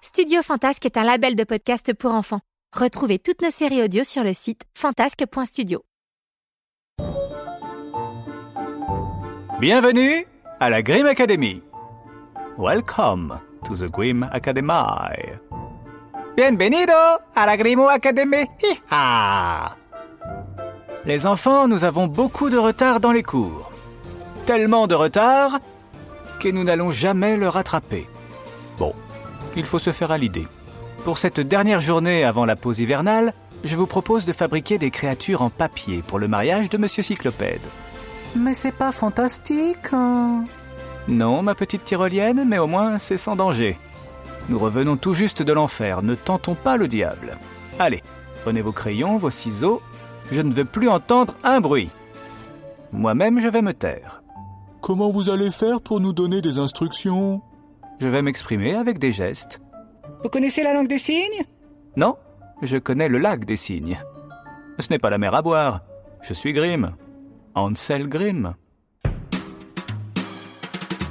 Studio Fantasque est un label de podcast pour enfants. Retrouvez toutes nos séries audio sur le site fantasque.studio. Bienvenue à la Grimm Academy. Welcome to the Grimm Academy. Bienvenido a la Grimm Academy. Hi-ha. Les enfants, nous avons beaucoup de retard dans les cours. Tellement de retard que nous n'allons jamais le rattraper. Bon, il faut se faire à l'idée. Pour cette dernière journée avant la pause hivernale, je vous propose de fabriquer des créatures en papier pour le mariage de Monsieur Cyclopède. Mais c'est pas fantastique hein Non, ma petite tyrolienne, mais au moins c'est sans danger. Nous revenons tout juste de l'enfer, ne tentons pas le diable. Allez, prenez vos crayons, vos ciseaux, je ne veux plus entendre un bruit. Moi-même, je vais me taire. Comment vous allez faire pour nous donner des instructions? Je vais m'exprimer avec des gestes. Vous connaissez la langue des signes? Non, je connais le lac des signes. Ce n'est pas la mer à boire. Je suis Grimm. Ansel Grimm.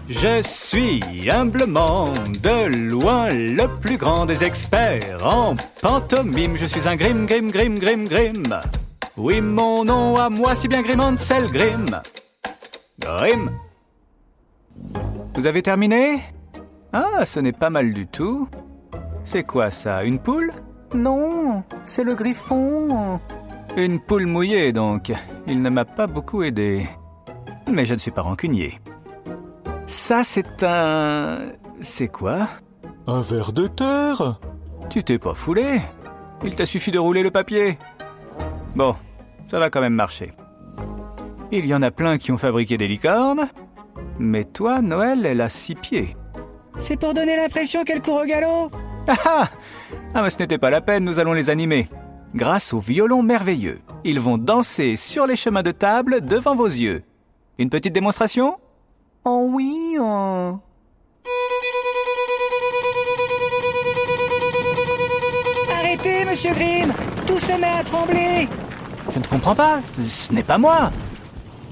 Je suis humblement de loin le plus grand des experts en pantomime. Je suis un Grimm, Grimm, Grimm, Grimm, Grimm. Oui, mon nom à moi, si bien Grimm, Ansel Grimm. Vous avez terminé? Ah, ce n'est pas mal du tout. C'est quoi ça Une poule? Non, c'est le griffon. Une poule mouillée donc. Il ne m'a pas beaucoup aidé. Mais je ne suis pas rancunier. Ça, c'est un... C'est quoi? Un ver de terre? Tu t'es pas foulé Il t'a suffi de rouler le papier. Bon, ça va quand même marcher. Il y en a plein qui ont fabriqué des licornes, mais toi, Noël, elle a six pieds. C'est pour donner l'impression qu'elle court au galop Ah ah Ah mais ce n'était pas la peine, nous allons les animer. Grâce au violon merveilleux, ils vont danser sur les chemins de table devant vos yeux. Une petite démonstration? Oh oui oh. Arrêtez, monsieur Grimm Tout se met à trembler Je ne comprends pas, ce n'est pas moi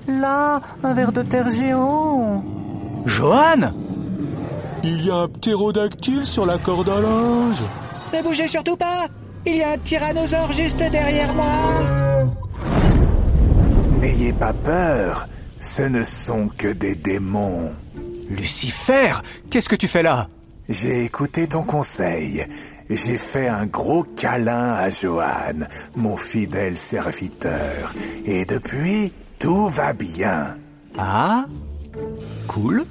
Là, un ver de terre géant Johan Il y a un ptérodactyle sur la corde à linge Ne bougez surtout pas Il y a un tyrannosaure juste derrière moi N'ayez pas peur, ce ne sont que des démons. Lucifer Qu'est-ce que tu fais là? J'ai écouté ton conseil. J'ai fait un gros câlin à Johan, mon fidèle serviteur. Et depuis, tout va bien. Ah Cool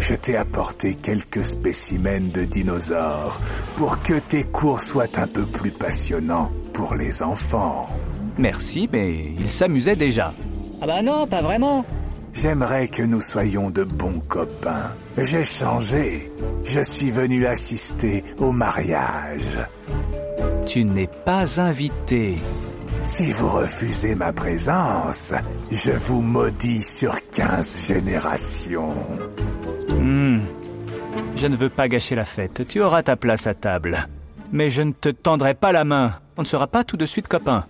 Je t'ai apporté quelques spécimens de dinosaures pour que tes cours soient un peu plus passionnants pour les enfants. Merci, mais il s'amusait déjà. Ah bah non, pas vraiment J'aimerais que nous soyons de bons copains. J'ai changé. Je suis venu assister au mariage. Tu n'es pas invité. Si vous refusez ma présence, je vous maudis sur 15 générations. Hmm. Je ne veux pas gâcher la fête. Tu auras ta place à table. Mais je ne te tendrai pas la main. On ne sera pas tout de suite copains.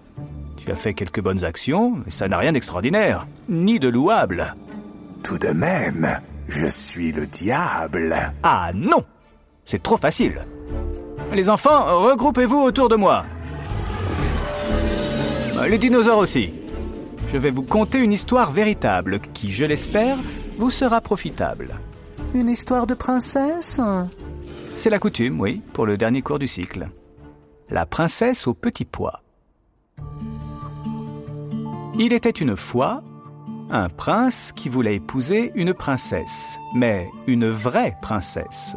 Tu as fait quelques bonnes actions, mais ça n'a rien d'extraordinaire, ni de louable. Tout de même, je suis le diable. Ah non C'est trop facile. Les enfants, regroupez-vous autour de moi. Les dinosaures aussi. Je vais vous conter une histoire véritable qui, je l'espère, vous sera profitable. Une histoire de princesse? C'est la coutume, oui, pour le dernier cours du cycle. La princesse au petit pois. Il était une fois un prince qui voulait épouser une princesse, mais une vraie princesse,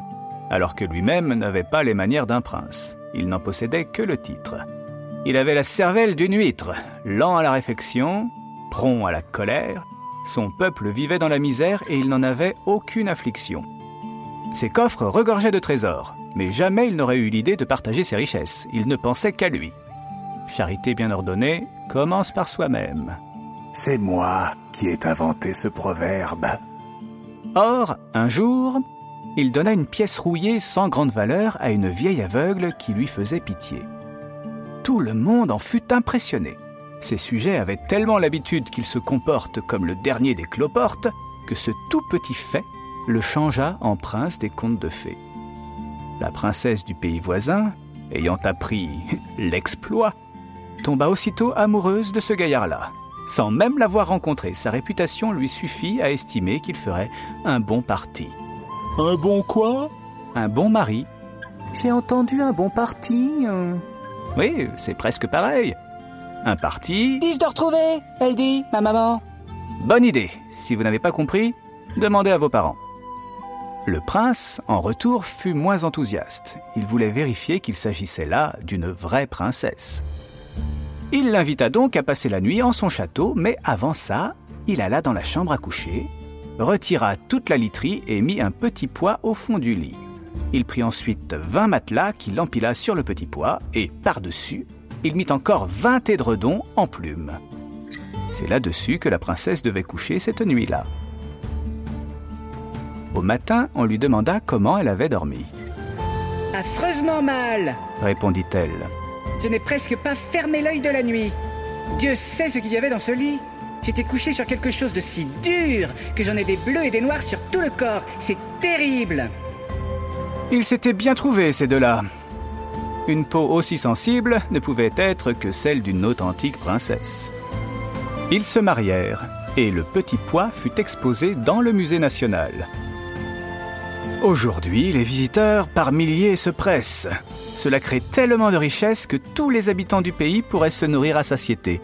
alors que lui-même n'avait pas les manières d'un prince. Il n'en possédait que le titre. Il avait la cervelle d'une huître, lent à la réflexion, prompt à la colère, son peuple vivait dans la misère et il n'en avait aucune affliction. Ses coffres regorgeaient de trésors, mais jamais il n'aurait eu l'idée de partager ses richesses. Il ne pensait qu'à lui. Charité bien ordonnée commence par soi-même. C'est moi qui ai inventé ce proverbe. Or, un jour, il donna une pièce rouillée sans grande valeur à une vieille aveugle qui lui faisait pitié. Tout le monde en fut impressionné. Ces sujets avaient tellement l'habitude qu'il se comporte comme le dernier des cloportes que ce tout petit fait le changea en prince des contes de fées. La princesse du pays voisin, ayant appris l'exploit, tomba aussitôt amoureuse de ce gaillard-là. Sans même l'avoir rencontré, sa réputation lui suffit à estimer qu'il ferait un bon parti. Un bon quoi? Un bon mari. J'ai entendu un bon parti. euh. Oui, c'est presque pareil. Un parti. Dis de retrouver, elle dit, ma maman? Bonne idée. Si vous n'avez pas compris, demandez à vos parents. Le prince, en retour, fut moins enthousiaste. Il voulait vérifier qu'il s'agissait là d'une vraie princesse. Il l'invita donc à passer la nuit en son château, mais avant ça, il alla dans la chambre à coucher, retira toute la literie et mit un petit poids au fond du lit. Il prit ensuite 20 matelas qu'il empila sur le petit poids et par-dessus, il mit encore 20 édredons en plumes. C'est là-dessus que la princesse devait coucher cette nuit-là. Au matin, on lui demanda comment elle avait dormi. Affreusement mal. Répondit-elle. Je n'ai presque pas fermé l'œil de la nuit. Dieu sait ce qu'il y avait dans ce lit. J'étais couché sur quelque chose de si dur que j'en ai des bleus et des noirs sur tout le corps. C'est terrible. Ils s'étaient bien trouvés, ces deux-là. Une peau aussi sensible ne pouvait être que celle d'une authentique princesse. Ils se marièrent et le petit pois fut exposé dans le musée national. Aujourd'hui, les visiteurs par milliers se pressent. Cela crée tellement de richesses que tous les habitants du pays pourraient se nourrir à satiété.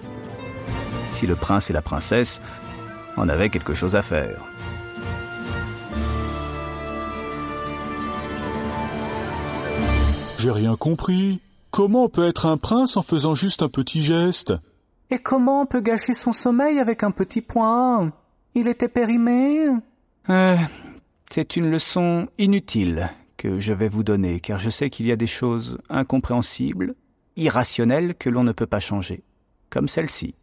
Si le prince et la princesse en avaient quelque chose à faire. J'ai rien compris. Comment on peut être un prince en faisant juste un petit geste? Et comment on peut gâcher son sommeil avec un petit point? Il était périmé? Euh, C'est une leçon inutile que je vais vous donner, car je sais qu'il y a des choses incompréhensibles, irrationnelles que l'on ne peut pas changer, comme celle-ci.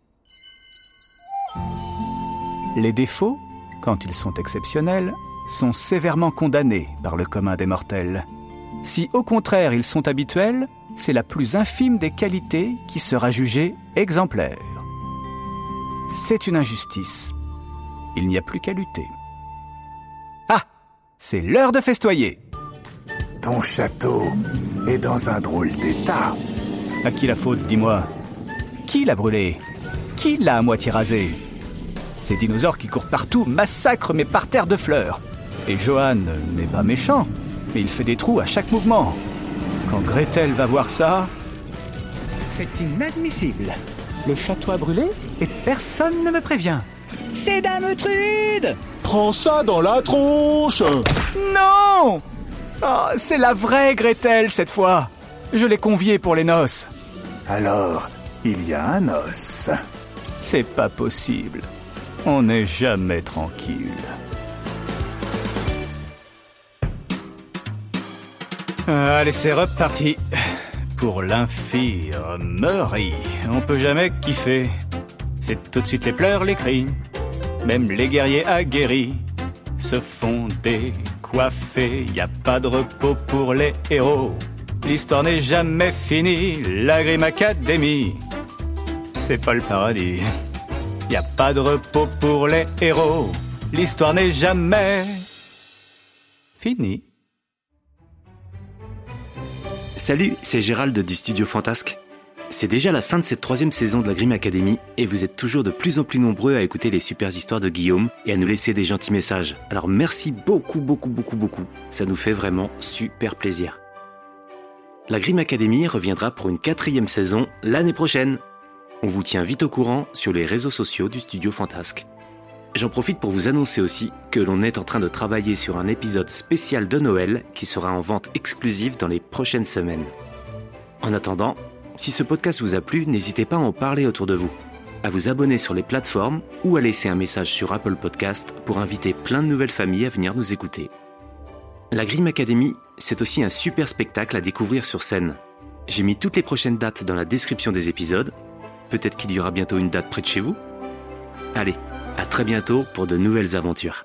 Les défauts, quand ils sont exceptionnels, sont sévèrement condamnés par le commun des mortels. Si au contraire ils sont habituels, c'est la plus infime des qualités qui sera jugée exemplaire. C'est une injustice. Il n'y a plus qu'à lutter. Ah C'est l'heure de festoyer Ton château est dans un drôle d'état. À qui la faute, dis-moi? Qui l'a brûlé? Qui l'a à moitié rasé? Ces dinosaures qui courent partout massacrent mes parterres de fleurs. Et Johan n'est pas méchant, mais il fait des trous à chaque mouvement. Quand Gretel va voir ça, C'est inadmissible. le château a brûlé et personne ne me prévient. C'est Dame Trude Prends ça dans la tronche Non Oh, C'est la vraie Gretel cette fois Je l'ai conviée pour les noces. Alors, il y a un os. C'est pas possible. On n'est jamais tranquille. Allez, c'est reparti. Pour l'infirmerie. On peut jamais kiffer. C'est tout de suite les pleurs, les cris. Même les guerriers aguerris se font décoiffer. Y a pas de repos pour les héros. L'histoire n'est jamais finie. La Grim Academy. C'est pas le paradis. Y a pas de repos pour les héros. L'histoire n'est jamais finie. Salut, c'est Gérald du studio Fantasque. C'est déjà la fin de cette troisième saison de la Grim Academy et vous êtes toujours de plus en plus nombreux à écouter les super histoires de Guillaume et à nous laisser des gentils messages. Alors merci beaucoup, beaucoup, beaucoup, beaucoup. Ça nous fait vraiment super plaisir. La Grim Academy reviendra pour une quatrième saison l'année prochaine. On vous tient vite au courant sur les réseaux sociaux du studio Fantasque. J'en profite pour vous annoncer aussi que l'on est en train de travailler sur un épisode spécial de Noël qui sera en vente exclusive dans les prochaines semaines. En attendant, si ce podcast vous a plu, n'hésitez pas à en parler autour de vous. à vous abonner sur les plateformes ou à laisser un message sur Apple Podcast pour inviter plein de nouvelles familles à venir nous écouter. La Grimm Academy, c'est aussi un super spectacle à découvrir sur scène. J'ai mis toutes les prochaines dates dans la description des épisodes. Peut-être qu'il y aura bientôt une date près de chez vous. Allez, à très bientôt pour de nouvelles aventures.